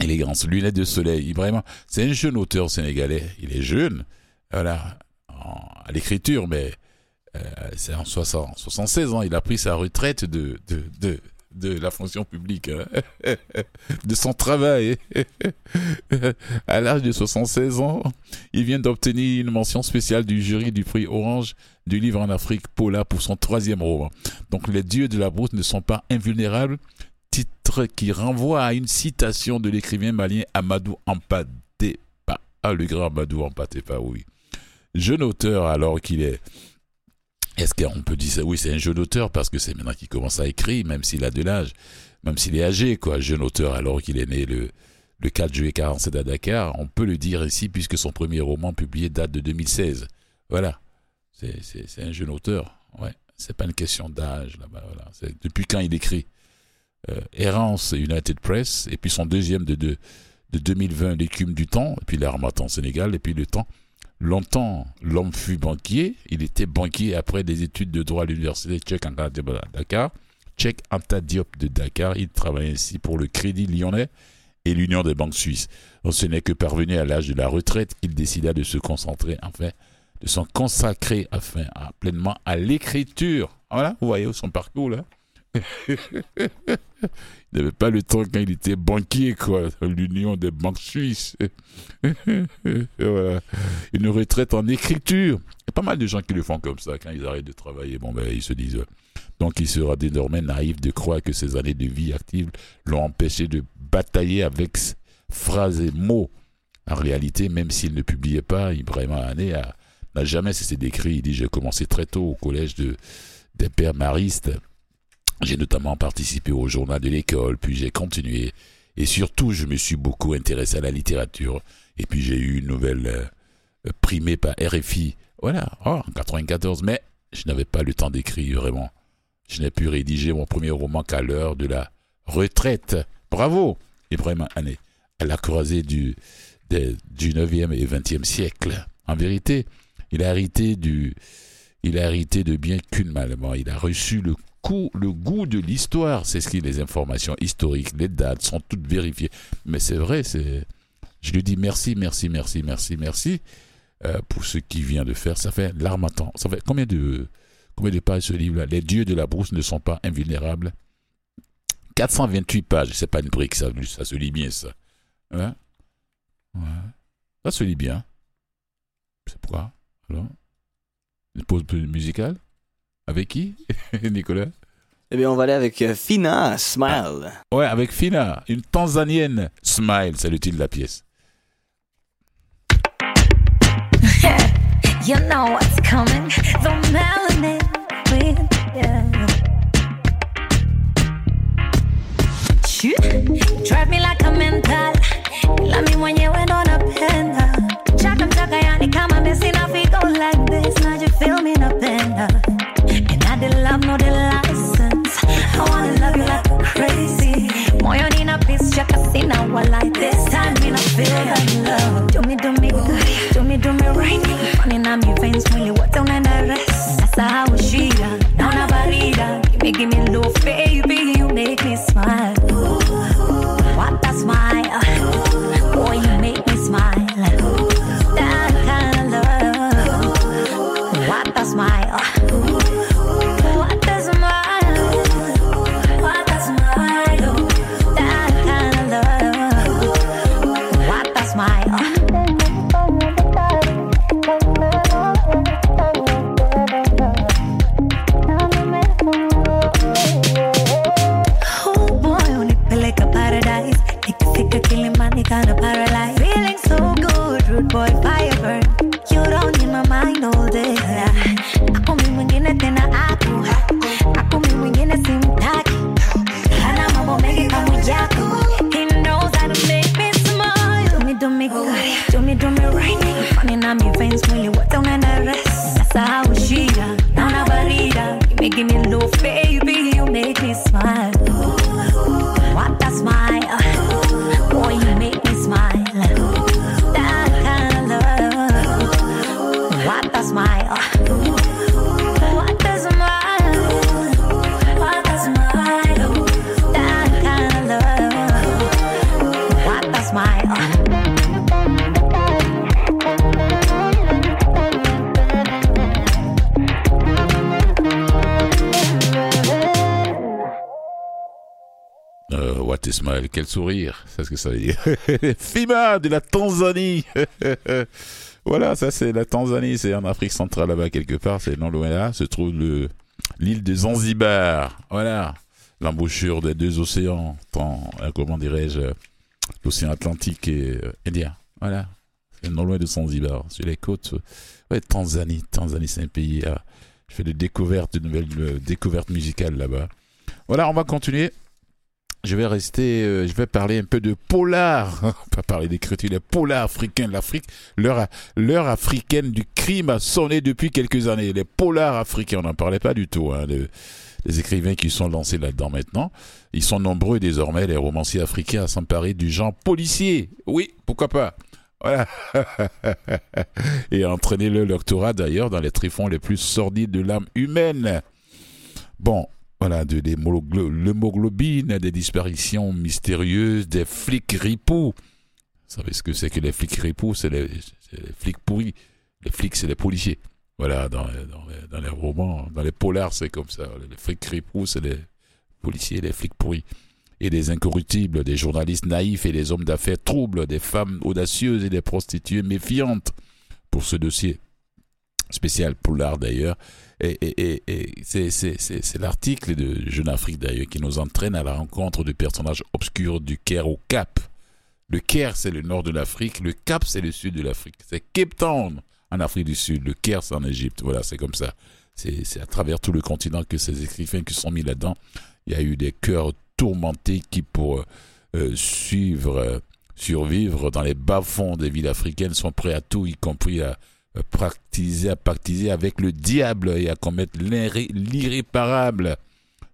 [SPEAKER 1] élégance, lunettes de soleil, Ibrahima, c'est un jeune auteur sénégalais. Il est jeune, voilà, à l'écriture, mais c'est en 60, 76 ans. Il a pris sa retraite de la fonction publique, hein, (laughs) de son travail. (laughs) à l'âge de 76 ans, il vient d'obtenir une mention spéciale du jury du prix Orange du livre en Afrique Paula pour son troisième roman. Donc les dieux de la brousse ne sont pas invulnérables, titre qui renvoie à une citation de l'écrivain malien Amadou Ampatepa. Ah, le grand Amadou Ampatepa, oui. Jeune auteur alors qu'il est est-ce qu'on peut dire ça? Oui, c'est un jeune auteur parce que c'est maintenant qu'il commence à écrire, même s'il a de l'âge, même s'il est âgé, quoi. Jeune auteur alors qu'il est né le, le 4 juillet 47 à Dakar. On peut le dire ici puisque son premier roman publié date de 2016. Voilà. C'est, un jeune auteur. Ouais. C'est pas une question d'âge là-bas. Voilà. Depuis quand il écrit? Euh, Errance United Press et puis son deuxième de, de, de 2020 L'écume du temps et puis l'Armatan Sénégal et puis le temps Longtemps, l'homme fut banquier. Il était banquier après des études de droit à l'université Cheikh Anta Diop de Dakar. Cheikh Anta Diop de Dakar. Il travaille ainsi pour le Crédit Lyonnais et l'Union des banques suisses. Ce n'est que parvenu à l'âge de la retraite qu'il décida de se concentrer, enfin, de s'en consacrer enfin, à, pleinement à l'écriture. Voilà, vous voyez son parcours là. Il n'avait pas le temps quand il était banquier, quoi, l'Union des banques suisses. voilà. Une retraite en écriture. Il y a pas mal de gens qui le font comme ça, quand ils arrêtent de travailler, bon, ben, ils se disent. Donc, il sera désormais naïf de croire que ces années de vie active l'ont empêché de batailler avec phrases et mots. En réalité, même s'il ne publiait pas, Ibrahim Hané n'a jamais cessé d'écrire. Il dit J'ai commencé très tôt au collège de, des pères maristes. J'ai notamment participé au journal de l'école, puis j'ai continué. Et surtout, je me suis beaucoup intéressé à la littérature. Et puis j'ai eu une nouvelle euh, primée par RFI. Voilà, oh, en 94. Mais je n'avais pas le temps d'écrire vraiment. Je n'ai pu rédiger mon premier roman qu'à l'heure de la retraite. Bravo, Ibrahim Hané, à la croisée du, du 9e et 20e siècle. En vérité, il a hérité du, il a hérité de bien qu'une mal. Bon, il a reçu le le goût de l'histoire. C'est ce qui, les informations historiques, les dates sont toutes vérifiées. Mais c'est vrai, c'est, je lui dis merci, merci, merci, merci, merci euh, pour ce qu'il vient de faire. Ça fait l'armatan. Ça fait combien de, combien de pages ce livre-là? Les dieux de la brousse ne sont pas invulnérables. 428 pages. C'est pas une brique, ça, ça se lit bien, ça. Hein? Ça se lit bien. C'est pourquoi? Alors? Une pause musicale? Avec qui (laughs) Nicolas?
[SPEAKER 2] Eh bien, on va aller avec euh, Fina, Smile.
[SPEAKER 1] Ouais, avec Fina, une Tanzanienne. Smile, c'est le titre de la pièce. (laughs)
[SPEAKER 7] You know what's coming. The melanin queen. Yeah. Shoot. Drive me like a mental. Euh, what
[SPEAKER 1] Ismail, quel sourire, c'est ce que ça veut dire. (laughs) Fima de la Tanzanie (laughs) Voilà, ça c'est la Tanzanie, c'est en Afrique centrale là-bas quelque part, c'est non loin là, se trouve le, l'île de Zanzibar. Voilà, l'embouchure des deux océans, euh, comment dirais-je, l'océan Atlantique et euh, Indien. Voilà, non loin de Zanzibar, sur les côtes. euh, Ouais, Tanzanie, Tanzanie, c'est un pays. euh, je fais des découvertes, de nouvelles euh, découvertes musicales là-bas. Voilà, on va continuer. Je vais rester, je vais parler un peu de polar, (laughs) pas parler d'écriture, les polars africains, l'Afrique, l'heure, l'heure africaine du crime a sonné depuis quelques années. Les polars africains, on n'en parlait pas du tout, hein, de- les écrivains qui sont lancés là-dedans maintenant. Ils sont nombreux désormais, les romanciers africains, à s'emparer du genre policier. Oui, pourquoi pas? Voilà. (laughs) Et à entraîner le doctorat d'ailleurs dans les tréfonds les plus sordides de l'âme humaine. Bon, voilà, de l'hémoglo- l'hémoglobine, des disparitions mystérieuses, des flics ripoux. Vous savez ce que c'est que les flics ripoux? C'est les, les flics pourris. Les flics, c'est les policiers. Voilà, dans, dans les, dans les romans, dans les polars, c'est comme ça. Les flics ripoux, c'est les policiers, les flics pourris. Et des incorruptibles, des journalistes naïfs et des hommes d'affaires troubles, des femmes audacieuses et des prostituées méfiantes. Pour ce dossier spécial polar d'ailleurs, et, et, et, c'est l'article de Jeune Afrique d'ailleurs qui nous entraîne à la rencontre de personnages obscurs du Caire au Cap. Le Caire, c'est le nord de l'Afrique. Le Cap, c'est le sud de l'Afrique. C'est Cape Town en Afrique du Sud. Le c'est en Égypte. Voilà, c'est comme ça. C'est, c'est à travers tout le continent que ces écrivains qui sont mis là-dedans. Il y a eu des cœurs tourmentés qui, pour euh, suivre, euh, survivre dans les bas-fonds des villes africaines, sont prêts à tout, y compris à euh, practiser, à pactiser avec le diable et à commettre l'irré- l'irréparable.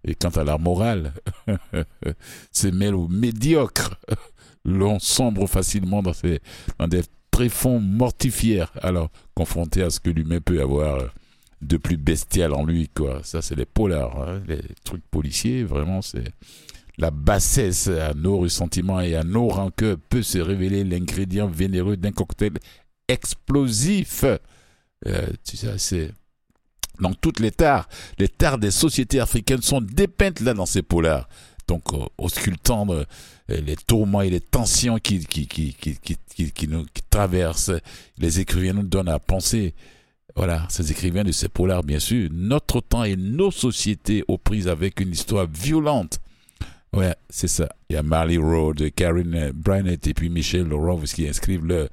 [SPEAKER 1] Et quant à la morale, (laughs) se mêle au médiocre. (laughs) L'on sombre facilement dans des tréfonds mortifières, alors confronté à ce que l'humain peut avoir euh, de plus bestial en lui, quoi. Ça, c'est les polars, hein, les trucs policiers, vraiment, c'est la bassesse à nos ressentiments et à nos rancœurs peut se révéler l'ingrédient vénéreux d'un cocktail explosif. Euh, tu sais, c'est dans toutes les tares, les tares des sociétés africaines sont dépeintes là dans ces polars. Donc, euh, auscultant euh, les tourments et les tensions qui, qui, qui, qui, nous traversent, les écrivains nous donnent à penser. Voilà, ces écrivains de ces polars, bien sûr, notre temps et nos sociétés aux prises avec une histoire violente. Ouais, c'est ça. Il y a Marley Road, Karen Bryant et puis Michel Laurent qui inscrivent leurs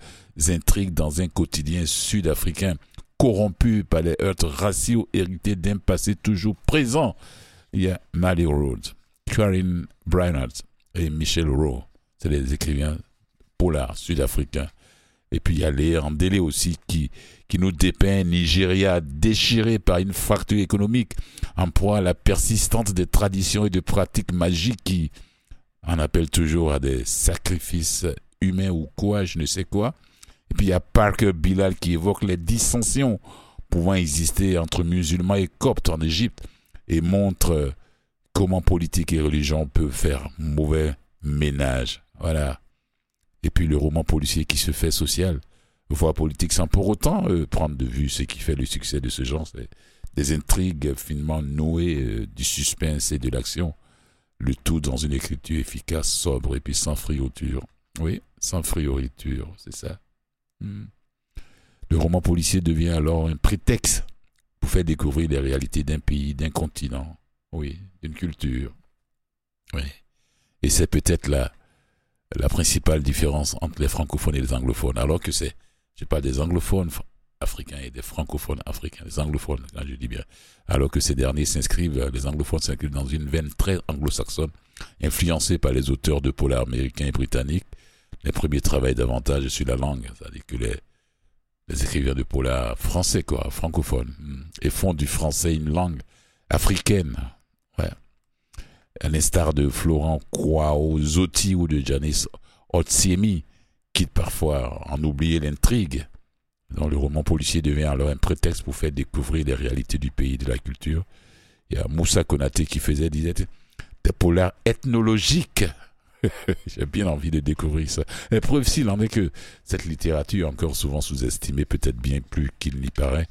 [SPEAKER 1] intrigues dans un quotidien sud-africain corrompu par les heurts raciaux hérités d'un passé toujours présent. Il y a Marley Road, Karen Bryant et Michel Rowe. C'est les écrivains polars sud-africains. Et puis il y a Léa Andélé aussi qui, qui nous dépeint Nigeria déchiré par une fracture économique en proie à la persistance des traditions et de pratiques magiques qui en appellent toujours à des sacrifices humains ou quoi, je ne sais quoi. Et puis il y a Parker Bilal qui évoque les dissensions pouvant exister entre musulmans et coptes en Égypte et montre comment politique et religion peuvent faire mauvais ménage. Voilà. Et puis le roman policier qui se fait social, voire politique sans pour autant euh, prendre de vue ce qui fait le succès de ce genre. C'est des intrigues finement nouées, euh, du suspense et de l'action. Le tout dans une écriture efficace, sobre et puis sans frioriture. Oui, sans frioriture, c'est ça. Hmm. Le roman policier devient alors un prétexte pour faire découvrir les réalités d'un pays, d'un continent, oui, d'une culture. Oui. Et c'est peut-être la, la principale différence entre les francophones et les anglophones. Alors que c'est, je parle des anglophones fr- africains et des francophones africains, les anglophones, quand je dis bien. Alors que ces derniers s'inscrivent, les anglophones s'inscrivent dans une veine très anglo-saxonne, influencée par les auteurs de polar américains et britanniques. Les premiers travaillent davantage sur la langue, c'est-à-dire que les, les écrivains de polar français, quoi, francophones, hmm, et font du français une langue africaine. À l'instar de Florent Kwao Zotti ou de Janice Otsiemi, quitte parfois en oublier l'intrigue. Dans le roman policier devient alors un prétexte pour faire découvrir les réalités du pays, de la culture. Il y a Moussa Konaté qui faisait, disait, des polars ethnologiques. (laughs) J'ai bien envie de découvrir ça. La preuve s'il en est que cette littérature, encore souvent sous-estimée, peut-être bien plus qu'il n'y paraît,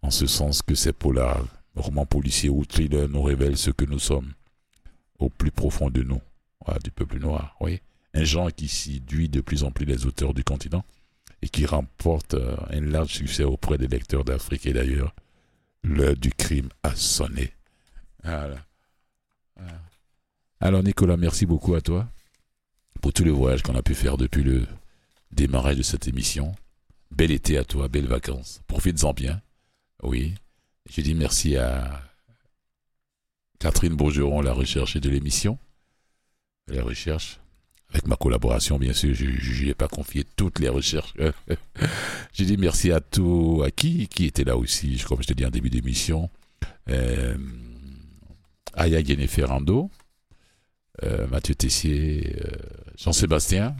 [SPEAKER 1] en ce sens que ces polars, romans policiers ou thrillers nous révèlent ce que nous sommes au plus profond de nous. Voilà, du peuple noir. Un genre qui séduit de plus en plus les auteurs du continent et qui remporte euh, un large succès auprès des lecteurs d'Afrique et d'ailleurs. L'heure du crime a sonné. Alors Nicolas, merci beaucoup à toi pour tous les voyages qu'on a pu faire depuis le démarrage de cette émission. Bel été à toi, belles vacances. Profites-en bien. Oui. Je dis merci à Catherine Bourgeron, la recherche de l'émission. La recherche. Avec ma collaboration, bien sûr, je ne lui ai pas confié toutes les recherches. (laughs) je dis merci à tous, à qui, qui était là aussi, comme je te dis en début d'émission. Euh, Aya euh, Mathieu Tessier, euh, Jean-Sébastien,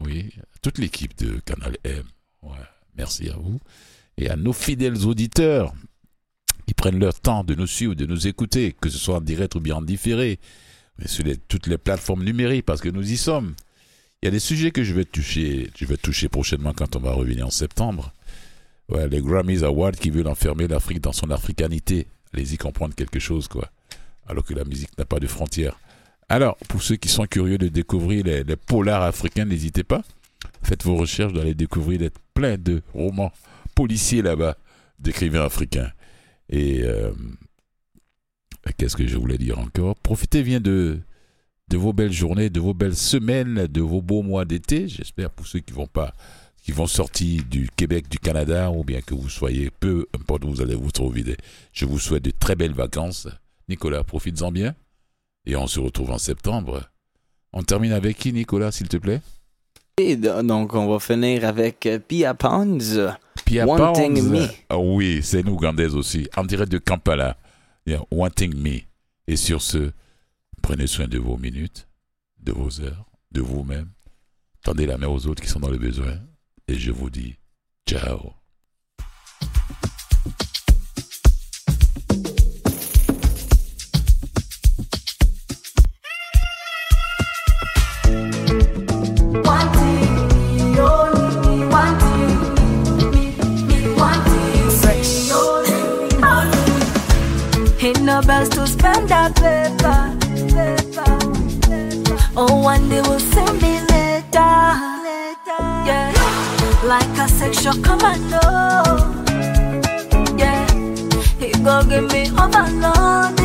[SPEAKER 1] oui, toute l'équipe de Canal M. Merci à vous. Et à nos fidèles auditeurs qui prennent leur temps de nous suivre, de nous écouter, que ce soit en direct ou bien en différé, mais sur toutes les plateformes numériques, parce que nous y sommes. Il y a des sujets que je vais toucher, je vais toucher prochainement quand on va revenir en septembre. Les Grammys Awards qui veulent enfermer l'Afrique dans son africanité. Allez-y comprendre quelque chose, quoi. Alors que la musique n'a pas de frontières. Alors, pour ceux qui sont curieux de découvrir les, les polars africains, n'hésitez pas. Faites vos recherches, d'aller découvrir plein de romans policiers là-bas, d'écrivains africains. Et euh, qu'est-ce que je voulais dire encore? Profitez bien de, de vos belles journées, de vos belles semaines, de vos beaux mois d'été. J'espère pour ceux qui vont pas, qui vont sortir du Québec, du Canada, ou bien que vous soyez peu importe où vous allez vous trouver. Je vous souhaite de très belles vacances. Nicolas, profites-en bien. Et on se retrouve en septembre. On termine avec qui, Nicolas, s'il te plaît?
[SPEAKER 2] Et do- donc, on va finir avec euh, Pia Pounds.
[SPEAKER 1] Pia
[SPEAKER 2] Wanting
[SPEAKER 1] Pounds.
[SPEAKER 2] Me.
[SPEAKER 1] Ah oui, c'est une Ougandaise aussi, en direct de Kampala. Yeah, Wanting Me. Et sur ce, prenez soin de vos minutes, de vos heures, de vous-même. Tendez la main aux autres qui sont dans le besoin. Et je vous dis, ciao.
[SPEAKER 6] Like a sexual commando. Yeah, he go give me overloading.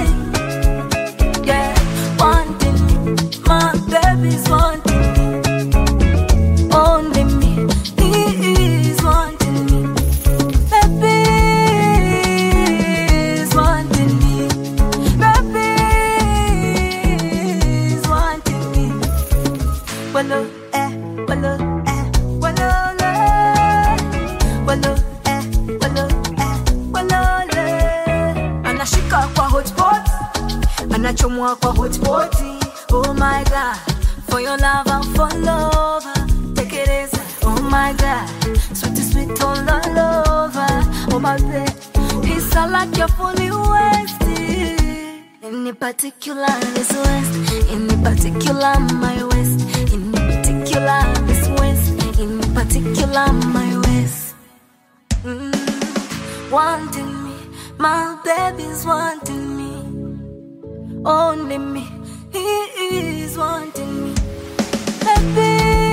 [SPEAKER 6] Particular my west. Mm. Wanting me, my baby's wanting me, only me, he is wanting me. Baby